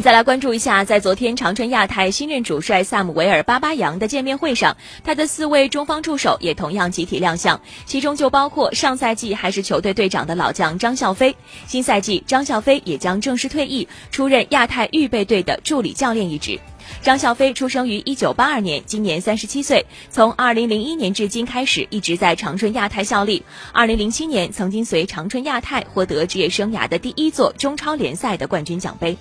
再来关注一下，在昨天长春亚泰新任主帅萨姆维尔·巴巴扬的见面会上，他的四位中方助手也同样集体亮相，其中就包括上赛季还是球队队长的老将张笑飞。新赛季，张笑飞也将正式退役，出任亚太预备队的助理教练一职。张笑飞出生于一九八二年，今年三十七岁，从二零零一年至今开始一直在长春亚泰效力。二零零七年曾经随长春亚泰获得职业生涯的第一座中超联赛的冠军奖杯。